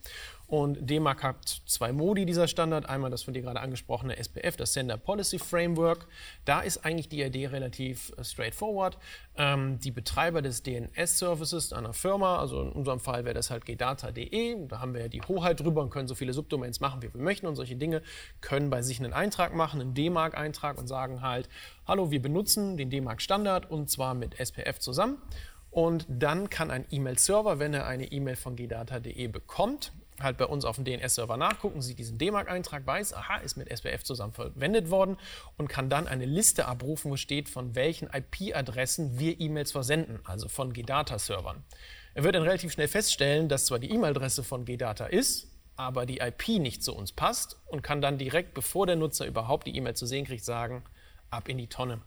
Und DMARC hat zwei Modi dieser Standard. Einmal das von dir gerade angesprochene SPF, das Sender Policy Framework. Da ist eigentlich die Idee relativ äh, straightforward. Ähm, die Betreiber des DNS-Services einer Firma, also in unserem Fall wäre das halt gdata.de, da haben wir ja die Hoheit drüber und können so viele Subdomains machen, wie wir möchten und solche Dinge, können bei sich einen Eintrag machen, einen DMARC-Eintrag und sagen halt, hallo, wir benutzen den DMARC-Standard und zwar mit SPF zusammen. Und dann kann ein E-Mail-Server, wenn er eine E-Mail von gdata.de bekommt, halt bei uns auf dem DNS-Server nachgucken, sieht diesen D-Mark-Eintrag, weiß, aha, ist mit SPF zusammen verwendet worden und kann dann eine Liste abrufen, wo steht, von welchen IP-Adressen wir E-Mails versenden, also von GData-Servern. Er wird dann relativ schnell feststellen, dass zwar die E-Mail-Adresse von GData ist, aber die IP nicht zu uns passt und kann dann direkt, bevor der Nutzer überhaupt die E-Mail zu sehen kriegt, sagen, ab in die Tonne.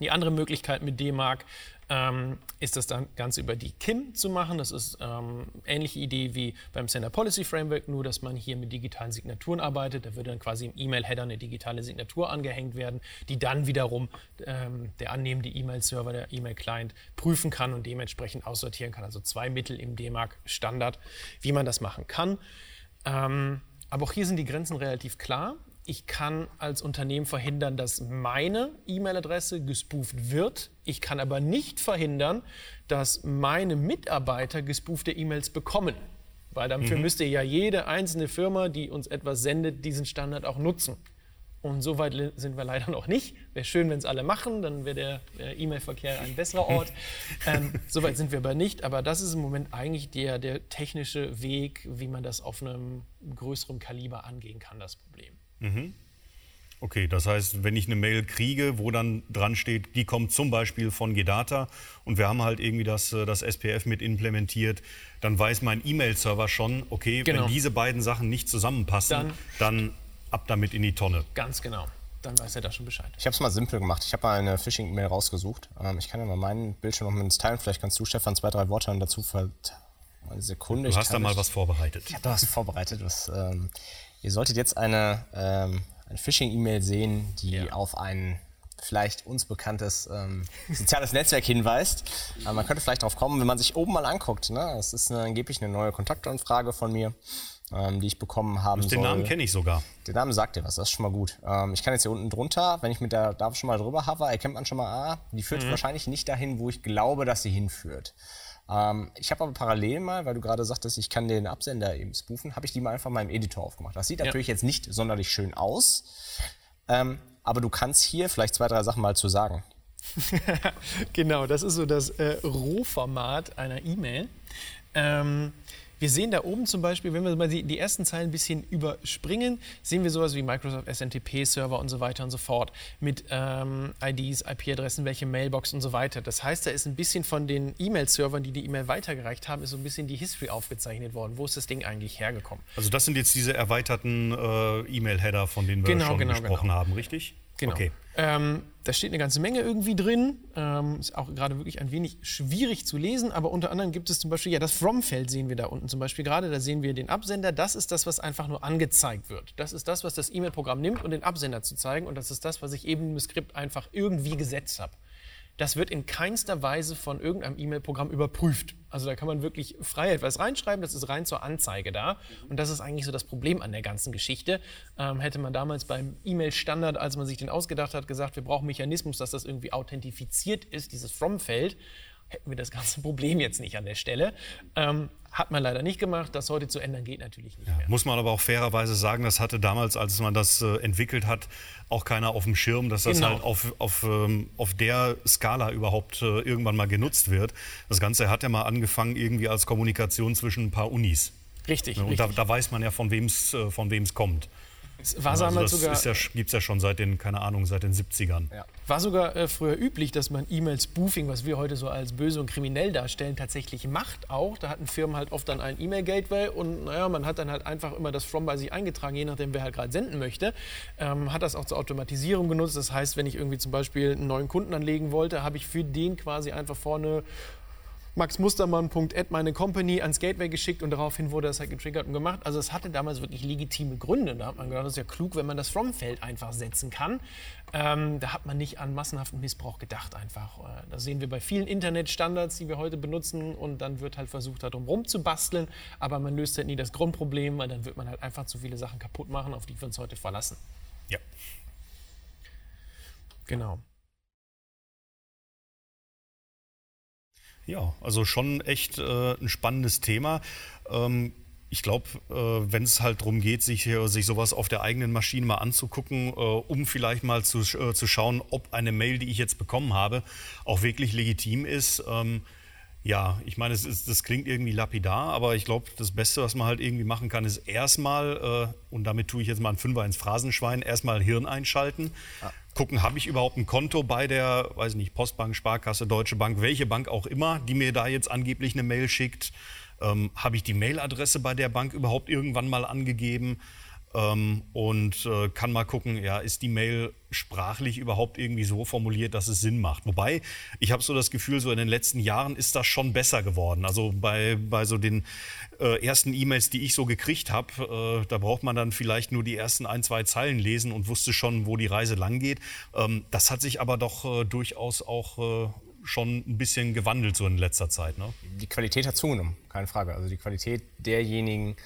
Die andere Möglichkeit mit D-Mark ähm, ist das dann Ganze über die KIM zu machen. Das ist ähm, ähnliche Idee wie beim Sender Policy Framework, nur dass man hier mit digitalen Signaturen arbeitet. Da würde dann quasi im E-Mail-Header eine digitale Signatur angehängt werden, die dann wiederum ähm, der annehmende E-Mail-Server, der E-Mail-Client prüfen kann und dementsprechend aussortieren kann. Also zwei Mittel im DMARC-Standard, wie man das machen kann. Ähm, aber auch hier sind die Grenzen relativ klar ich kann als Unternehmen verhindern, dass meine E-Mail-Adresse gespooft wird. Ich kann aber nicht verhindern, dass meine Mitarbeiter gespoofte E-Mails bekommen. Weil dafür mhm. müsste ja jede einzelne Firma, die uns etwas sendet, diesen Standard auch nutzen. Und so weit sind wir leider noch nicht. Wäre schön, wenn es alle machen, dann wäre der E-Mail-Verkehr ein besserer Ort. ähm, so weit sind wir aber nicht. Aber das ist im Moment eigentlich der, der technische Weg, wie man das auf einem größeren Kaliber angehen kann, das Problem. Mhm. Okay, das heißt, wenn ich eine Mail kriege, wo dann dran steht, die kommt zum Beispiel von Gedata und wir haben halt irgendwie das, äh, das SPF mit implementiert, dann weiß mein E-Mail-Server schon, okay, genau. wenn diese beiden Sachen nicht zusammenpassen, dann, dann ab damit in die Tonne. Ganz genau. Dann weiß er da schon Bescheid. Ich habe es mal simpel gemacht. Ich habe mal eine Phishing-E-Mail rausgesucht. Ähm, ich kann ja mal meinen Bildschirm noch mit uns teilen. Vielleicht kannst du, Stefan, zwei, drei Worte dazu ver eine Sekunde. Du hast da mal was vorbereitet. Ich habe da was vorbereitet. Was, ähm, Ihr solltet jetzt eine, ähm, eine Phishing-E-Mail sehen, die ja. auf ein vielleicht uns bekanntes ähm, soziales Netzwerk hinweist. Aber man könnte vielleicht darauf kommen, wenn man sich oben mal anguckt. Ne? Das ist eine, angeblich eine neue Kontaktanfrage von mir, ähm, die ich bekommen haben Den soll. Namen kenne ich sogar. Der Name sagt dir was, das ist schon mal gut. Ähm, ich kann jetzt hier unten drunter, wenn ich mit der da schon mal drüber hover, erkennt man schon mal, ah, die führt mhm. wahrscheinlich nicht dahin, wo ich glaube, dass sie hinführt. Ähm, ich habe aber parallel mal, weil du gerade sagtest, ich kann den Absender eben spoofen, habe ich die mal einfach mal im Editor aufgemacht. Das sieht ja. natürlich jetzt nicht sonderlich schön aus, ähm, aber du kannst hier vielleicht zwei, drei Sachen mal zu sagen. genau, das ist so das äh, Rohformat einer E-Mail. Ähm, wir sehen da oben zum Beispiel, wenn wir mal die, die ersten Zeilen ein bisschen überspringen, sehen wir sowas wie Microsoft SNTP-Server und so weiter und so fort mit ähm, IDs, IP-Adressen, welche Mailbox und so weiter. Das heißt, da ist ein bisschen von den E-Mail-Servern, die die E-Mail weitergereicht haben, ist so ein bisschen die History aufgezeichnet worden. Wo ist das Ding eigentlich hergekommen? Also das sind jetzt diese erweiterten äh, E-Mail-Header, von denen wir genau, schon genau, gesprochen genau. haben, richtig? Genau. Okay. Ähm, da steht eine ganze Menge irgendwie drin. Ähm, ist auch gerade wirklich ein wenig schwierig zu lesen, aber unter anderem gibt es zum Beispiel, ja, das From-Feld sehen wir da unten zum Beispiel gerade. Da sehen wir den Absender. Das ist das, was einfach nur angezeigt wird. Das ist das, was das E-Mail-Programm nimmt, um den Absender zu zeigen. Und das ist das, was ich eben im Skript einfach irgendwie gesetzt habe das wird in keinster Weise von irgendeinem E-Mail-Programm überprüft. Also da kann man wirklich frei etwas reinschreiben, das ist rein zur Anzeige da. Und das ist eigentlich so das Problem an der ganzen Geschichte. Ähm, hätte man damals beim E-Mail-Standard, als man sich den ausgedacht hat, gesagt, wir brauchen Mechanismus, dass das irgendwie authentifiziert ist, dieses From-Feld, hätten wir das ganze Problem jetzt nicht an der Stelle. Ähm, hat man leider nicht gemacht. Das heute zu ändern geht natürlich nicht ja, mehr. Muss man aber auch fairerweise sagen, das hatte damals, als man das äh, entwickelt hat, auch keiner auf dem Schirm, dass das genau. halt auf, auf, ähm, auf der Skala überhaupt äh, irgendwann mal genutzt wird. Das Ganze hat ja mal angefangen irgendwie als Kommunikation zwischen ein paar Unis. Richtig. Und richtig. Da, da, weiß man ja, von wem es äh, kommt. War Also das sogar, ist ja, gibt es ja schon seit den, keine Ahnung, seit den 70ern. Ja. war sogar äh, früher üblich, dass man E-Mail-Spoofing, was wir heute so als böse und kriminell darstellen, tatsächlich macht auch. Da hatten Firmen halt oft dann ein E-Mail-Gateway und naja, man hat dann halt einfach immer das From bei sich eingetragen, je nachdem, wer halt gerade senden möchte. Ähm, hat das auch zur Automatisierung genutzt. Das heißt, wenn ich irgendwie zum Beispiel einen neuen Kunden anlegen wollte, habe ich für den quasi einfach vorne maxmustermann.ad meine Company ans Gateway geschickt und daraufhin wurde das halt getriggert und gemacht. Also es hatte damals wirklich legitime Gründe. Da hat man gedacht, das ist ja klug, wenn man das From-Feld einfach setzen kann. Ähm, da hat man nicht an massenhaften Missbrauch gedacht einfach. Äh, Das sehen wir bei vielen Internetstandards, die wir heute benutzen und dann wird halt versucht, da drum rumzubasteln, aber man löst halt nie das Grundproblem, weil dann wird man halt einfach zu viele Sachen kaputt machen, auf die wir uns heute verlassen. Ja. Genau. Ja, also schon echt äh, ein spannendes Thema. Ähm, ich glaube, äh, wenn es halt darum geht, sich, sich sowas auf der eigenen Maschine mal anzugucken, äh, um vielleicht mal zu, äh, zu schauen, ob eine Mail, die ich jetzt bekommen habe, auch wirklich legitim ist. Ähm, ja, ich meine, es ist, das klingt irgendwie lapidar, aber ich glaube, das Beste, was man halt irgendwie machen kann, ist erstmal, äh, und damit tue ich jetzt mal einen Fünfer ins Phrasenschwein, erstmal Hirn einschalten. Gucken, habe ich überhaupt ein Konto bei der, weiß nicht, Postbank, Sparkasse, Deutsche Bank, welche Bank auch immer, die mir da jetzt angeblich eine Mail schickt. Ähm, habe ich die Mailadresse bei der Bank überhaupt irgendwann mal angegeben? Ähm, und äh, kann mal gucken, ja, ist die Mail sprachlich überhaupt irgendwie so formuliert, dass es Sinn macht. Wobei, ich habe so das Gefühl, so in den letzten Jahren ist das schon besser geworden. Also bei, bei so den äh, ersten E-Mails, die ich so gekriegt habe, äh, da braucht man dann vielleicht nur die ersten ein, zwei Zeilen lesen und wusste schon, wo die Reise lang geht. Ähm, das hat sich aber doch äh, durchaus auch äh, schon ein bisschen gewandelt so in letzter Zeit. Ne? die Qualität hat zugenommen, keine Frage. Also die Qualität derjenigen,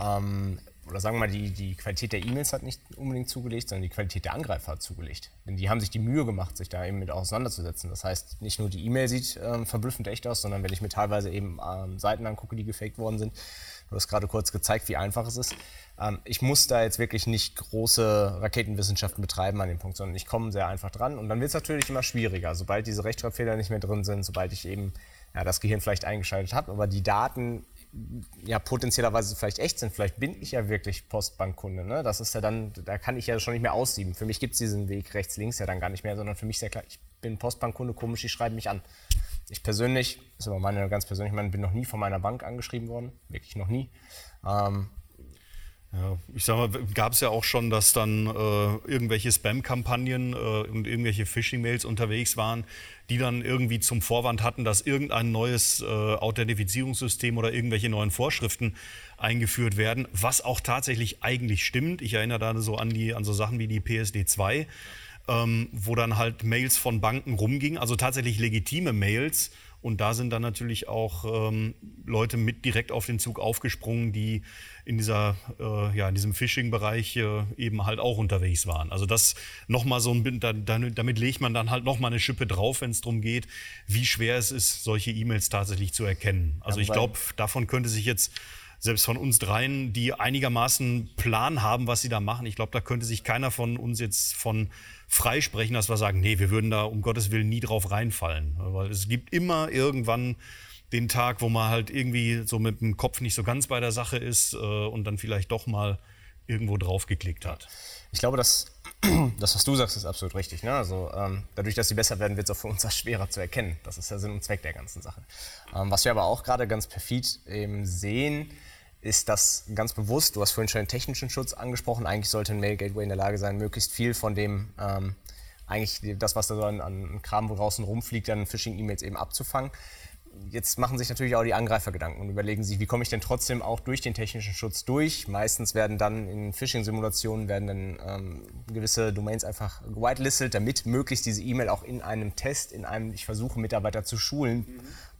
ähm, oder sagen wir mal, die, die Qualität der E-Mails hat nicht unbedingt zugelegt, sondern die Qualität der Angreifer hat zugelegt. Denn die haben sich die Mühe gemacht, sich da eben mit auseinanderzusetzen. Das heißt, nicht nur die E-Mail sieht ähm, verblüffend echt aus, sondern wenn ich mir teilweise eben ähm, Seiten angucke, die gefaked worden sind, du hast gerade kurz gezeigt, wie einfach es ist. Ähm, ich muss da jetzt wirklich nicht große Raketenwissenschaften betreiben an dem Punkt, sondern ich komme sehr einfach dran. Und dann wird es natürlich immer schwieriger, sobald diese Rechtschreibfehler nicht mehr drin sind, sobald ich eben ja, das Gehirn vielleicht eingeschaltet habe, aber die Daten ja potenziellerweise vielleicht echt sind. Vielleicht bin ich ja wirklich Postbankkunde. Ne? Das ist ja dann, da kann ich ja schon nicht mehr aussieben. Für mich gibt es diesen Weg rechts, links ja dann gar nicht mehr, sondern für mich ist ja klar, ich bin Postbankkunde, komisch, die schreiben mich an. Ich persönlich, das ist aber meine ganz persönliche Meinung, bin noch nie von meiner Bank angeschrieben worden. Wirklich noch nie. Ähm, Ja, ich sag mal, gab es ja auch schon, dass dann äh, irgendwelche Spam-Kampagnen äh, und irgendwelche Phishing-Mails unterwegs waren, die dann irgendwie zum Vorwand hatten, dass irgendein neues äh, Authentifizierungssystem oder irgendwelche neuen Vorschriften eingeführt werden, was auch tatsächlich eigentlich stimmt. Ich erinnere da so an, die, an so Sachen wie die PSD2, ähm, wo dann halt Mails von Banken rumgingen, also tatsächlich legitime Mails. Und da sind dann natürlich auch ähm, Leute mit direkt auf den Zug aufgesprungen, die in, dieser, äh, ja, in diesem Phishing-Bereich äh, eben halt auch unterwegs waren. Also das nochmal so ein, da, da, damit legt man dann halt nochmal eine Schippe drauf, wenn es darum geht, wie schwer es ist, solche E-Mails tatsächlich zu erkennen. Also ich weil- glaube, davon könnte sich jetzt selbst von uns dreien, die einigermaßen Plan haben, was sie da machen, ich glaube, da könnte sich keiner von uns jetzt von freisprechen, dass wir sagen, nee, wir würden da um Gottes Willen nie drauf reinfallen. Weil es gibt immer irgendwann den Tag, wo man halt irgendwie so mit dem Kopf nicht so ganz bei der Sache ist äh, und dann vielleicht doch mal irgendwo drauf geklickt hat. Ich glaube, dass das, was du sagst, ist absolut richtig. Ne? Also, ähm, dadurch, dass sie besser werden, wird es auch für uns schwerer zu erkennen. Das ist ja Sinn und Zweck der ganzen Sache. Ähm, was wir aber auch gerade ganz perfid eben sehen, ist das ganz bewusst, du hast vorhin schon den technischen Schutz angesprochen, eigentlich sollte ein Mail Gateway in der Lage sein, möglichst viel von dem, ähm, eigentlich das, was da so an, an Kram draußen rumfliegt, an Phishing-E-Mails eben abzufangen. Jetzt machen sich natürlich auch die Angreifer Gedanken und überlegen sich, wie komme ich denn trotzdem auch durch den technischen Schutz durch. Meistens werden dann in Phishing-Simulationen werden dann ähm, gewisse Domains einfach whitelisted, damit möglichst diese E-Mail auch in einem Test, in einem ich versuche Mitarbeiter zu schulen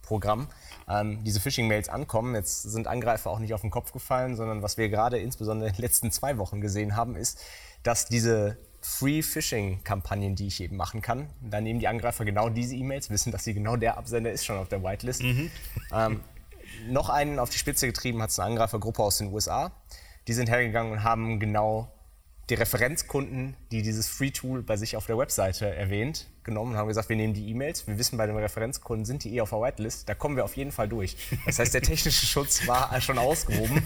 Programm, ähm, diese Phishing-Mails ankommen. Jetzt sind Angreifer auch nicht auf den Kopf gefallen, sondern was wir gerade insbesondere in den letzten zwei Wochen gesehen haben, ist, dass diese Free-Phishing-Kampagnen, die ich eben machen kann, da nehmen die Angreifer genau diese E-Mails, wissen, dass sie genau der Absender ist, schon auf der Whitelist. Ähm, noch einen auf die Spitze getrieben hat es eine Angreifergruppe aus den USA. Die sind hergegangen und haben genau die Referenzkunden, die dieses Free-Tool bei sich auf der Webseite erwähnt, genommen und haben gesagt, wir nehmen die E-Mails. Wir wissen, bei den Referenzkunden sind die eh auf der Whitelist. Da kommen wir auf jeden Fall durch. Das heißt, der technische Schutz war schon ausgehoben.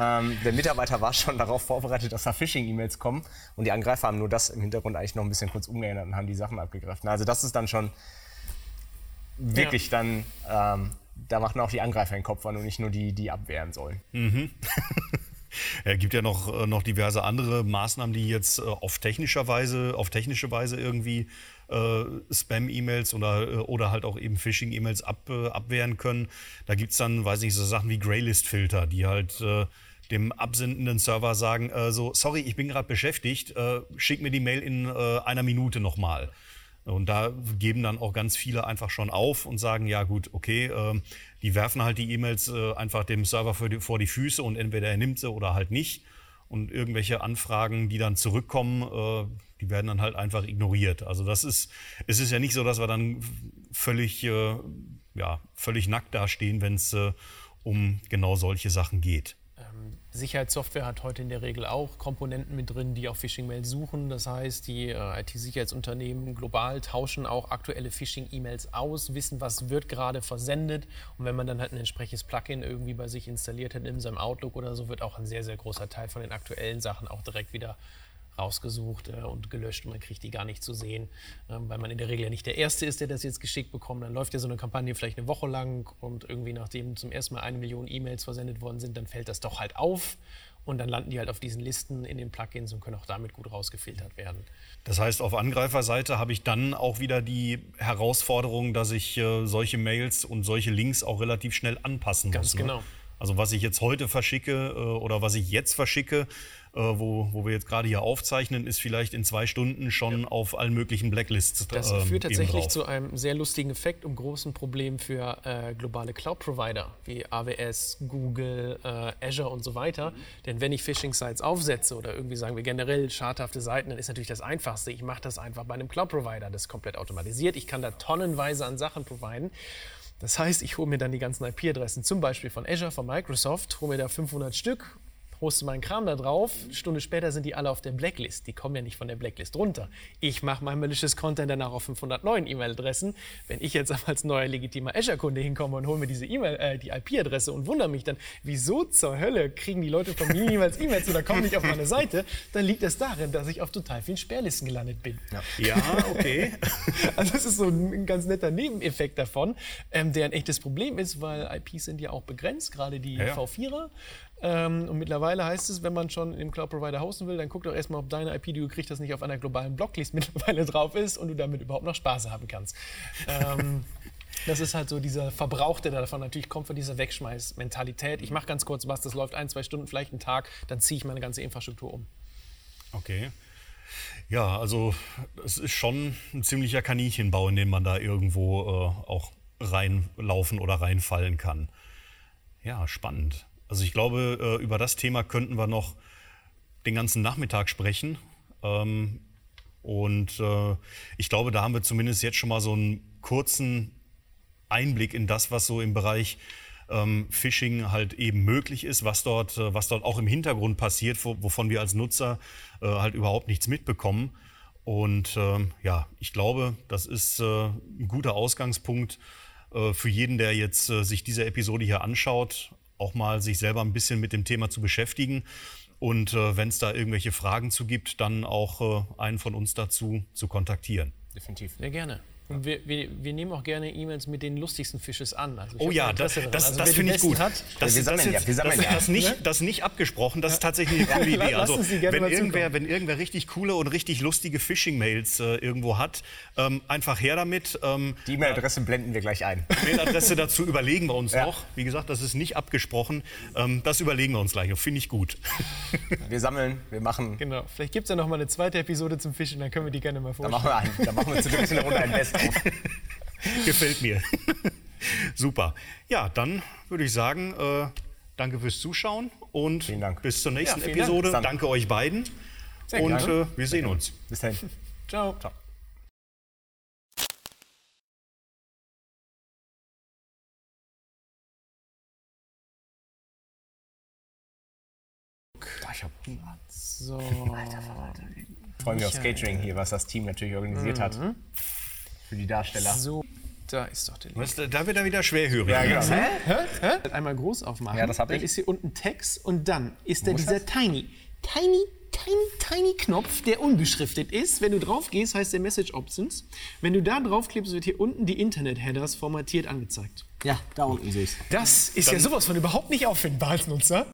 Ähm, der Mitarbeiter war schon darauf vorbereitet, dass da Phishing-E-Mails kommen. Und die Angreifer haben nur das im Hintergrund eigentlich noch ein bisschen kurz umgeändert und haben die Sachen abgegriffen. Also das ist dann schon wirklich ja. dann, ähm, da machen auch die Angreifer den Kopf an und nicht nur die, die abwehren sollen. Mhm. Es gibt ja noch, äh, noch diverse andere Maßnahmen, die jetzt äh, auf technischer Weise, auf technische Weise irgendwie äh, Spam-E-Mails oder, äh, oder halt auch eben Phishing-E-Mails ab, äh, abwehren können. Da gibt es dann, weiß nicht, so Sachen wie Graylist-Filter, die halt äh, dem absendenden Server sagen, so, sorry, ich bin gerade beschäftigt, schick mir die Mail in einer Minute nochmal. Und da geben dann auch ganz viele einfach schon auf und sagen, ja gut, okay, äh, die werfen halt die E-Mails äh, einfach dem Server vor die Füße und entweder er nimmt sie oder halt nicht. Und irgendwelche Anfragen, die dann zurückkommen, äh, die werden dann halt einfach ignoriert. Also das ist, es ist ja nicht so, dass wir dann völlig, äh, ja, völlig nackt dastehen, wenn es um genau solche Sachen geht. Sicherheitssoftware hat heute in der Regel auch Komponenten mit drin, die auf Phishing-Mails suchen. Das heißt, die äh, IT-Sicherheitsunternehmen global tauschen auch aktuelle Phishing-E-Mails aus, wissen, was wird gerade versendet. Und wenn man dann halt ein entsprechendes Plugin irgendwie bei sich installiert hat in seinem Outlook oder so, wird auch ein sehr, sehr großer Teil von den aktuellen Sachen auch direkt wieder rausgesucht äh, und gelöscht und man kriegt die gar nicht zu sehen, ähm, weil man in der Regel ja nicht der Erste ist, der das jetzt geschickt bekommt. Dann läuft ja so eine Kampagne vielleicht eine Woche lang und irgendwie nachdem zum ersten Mal eine Million E-Mails versendet worden sind, dann fällt das doch halt auf und dann landen die halt auf diesen Listen in den Plugins und können auch damit gut rausgefiltert werden. Das heißt, auf Angreiferseite habe ich dann auch wieder die Herausforderung, dass ich äh, solche Mails und solche Links auch relativ schnell anpassen Ganz muss. Ganz genau. Ne? Also was ich jetzt heute verschicke äh, oder was ich jetzt verschicke, wo, wo wir jetzt gerade hier aufzeichnen, ist vielleicht in zwei Stunden schon ja. auf allen möglichen Blacklists. Das ähm, führt tatsächlich zu einem sehr lustigen Effekt und großen Problem für äh, globale Cloud-Provider wie AWS, Google, äh, Azure und so weiter. Mhm. Denn wenn ich Phishing-Sites aufsetze oder irgendwie sagen wir generell schadhafte Seiten, dann ist natürlich das Einfachste. Ich mache das einfach bei einem Cloud-Provider. Das ist komplett automatisiert. Ich kann da tonnenweise an Sachen providen. Das heißt, ich hole mir dann die ganzen IP-Adressen, zum Beispiel von Azure, von Microsoft, hole mir da 500 Stück poste meinen Kram da drauf. Eine Stunde später sind die alle auf der Blacklist. Die kommen ja nicht von der Blacklist runter. Ich mache mein malicious Content danach auf 509 E-Mail-Adressen. Wenn ich jetzt als neuer legitimer Azure-Kunde hinkomme und hole mir diese E-Mail, äh, die IP-Adresse und wundere mich dann, wieso zur Hölle kriegen die Leute von mir niemals E-Mails oder kommen nicht auf meine Seite, dann liegt es darin, dass ich auf total vielen Sperrlisten gelandet bin. Ja, ja okay. also das ist so ein ganz netter Nebeneffekt davon, ähm, der ein echtes Problem ist, weil IPs sind ja auch begrenzt, gerade die ja, V4er. Ähm, und mittlerweile heißt es, wenn man schon im Cloud-Provider hosten will, dann guck doch erstmal, ob deine IP, die du kriegst, das nicht auf einer globalen Blocklist mittlerweile drauf ist und du damit überhaupt noch Spaß haben kannst. Ähm, das ist halt so dieser Verbrauch, der davon natürlich kommt, von dieser Wegschmeiß-Mentalität. Ich mache ganz kurz was, das läuft ein, zwei Stunden, vielleicht einen Tag, dann ziehe ich meine ganze Infrastruktur um. Okay. Ja, also es ist schon ein ziemlicher Kaninchenbau, in den man da irgendwo äh, auch reinlaufen oder reinfallen kann. Ja, spannend. Also ich glaube, äh, über das Thema könnten wir noch den ganzen Nachmittag sprechen. Ähm, und äh, ich glaube, da haben wir zumindest jetzt schon mal so einen kurzen Einblick in das, was so im Bereich ähm, Phishing halt eben möglich ist, was dort, äh, was dort auch im Hintergrund passiert, wovon wir als Nutzer halt überhaupt nichts mitbekommen. Und ähm, ja, ich glaube, das ist ein guter Ausgangspunkt für jeden, der jetzt sich diese Episode hier anschaut, auch mal sich selber ein bisschen mit dem Thema zu beschäftigen. Und äh, wenn es da irgendwelche Fragen zu gibt, dann auch äh, einen von uns dazu zu kontaktieren. Definitiv. Sehr gerne. Und wir, wir, wir, nehmen auch gerne E-Mails mit den lustigsten Fisches an. Also oh ja, das, das, also das finde ich gut. Hat, das, wir sammeln ja, wir sammeln ja. Das, nicht, das nicht abgesprochen, das ist tatsächlich eine coole Idee. Also, wenn irgendwer, wenn irgendwer richtig coole und richtig lustige Phishing-Mails äh, irgendwo hat, ähm, einfach her damit. Ähm, Die E-Mail-Adresse blenden wir gleich ein. Die E-Mail-Adresse dazu überlegen wir uns ja. noch. Wie gesagt, das ist nicht abgesprochen. Ähm, das überlegen wir uns gleich. Finde ich gut. Wir sammeln, wir machen. Genau. Vielleicht gibt es ja noch mal eine zweite Episode zum Fischen, dann können wir die gerne mal vorstellen. Dann machen wir, einen, dann machen wir zu in der Runde ein Best. Gefällt mir. Super. Ja, dann würde ich sagen, äh, danke fürs Zuschauen und bis zur nächsten ja, Episode. Dank. Danke euch beiden. Sehr und äh, wir sehen uns. Bis dahin. Ciao. Ciao. ich hab Hunger. So. Ich freue mich aufs Catering hier, was das Team natürlich organisiert hat. Für die Darsteller. So, da ist doch der Link. Was, da wird er wieder schwerhörig. Ja, genau. Einmal groß aufmachen. Ja, das hab Dann ich. ist hier unten Text und dann ist da dieser Tiny, Tiny, Tiny, Tiny Knopf, der unbeschriftet ist. Wenn du drauf gehst, heißt der Message Options. Wenn du da draufklickst, wird hier unten die Internet-Headers formatiert angezeigt. Ja, da unten sehe ich Das ist ja sowas von überhaupt nicht auffindbar als Nutzer.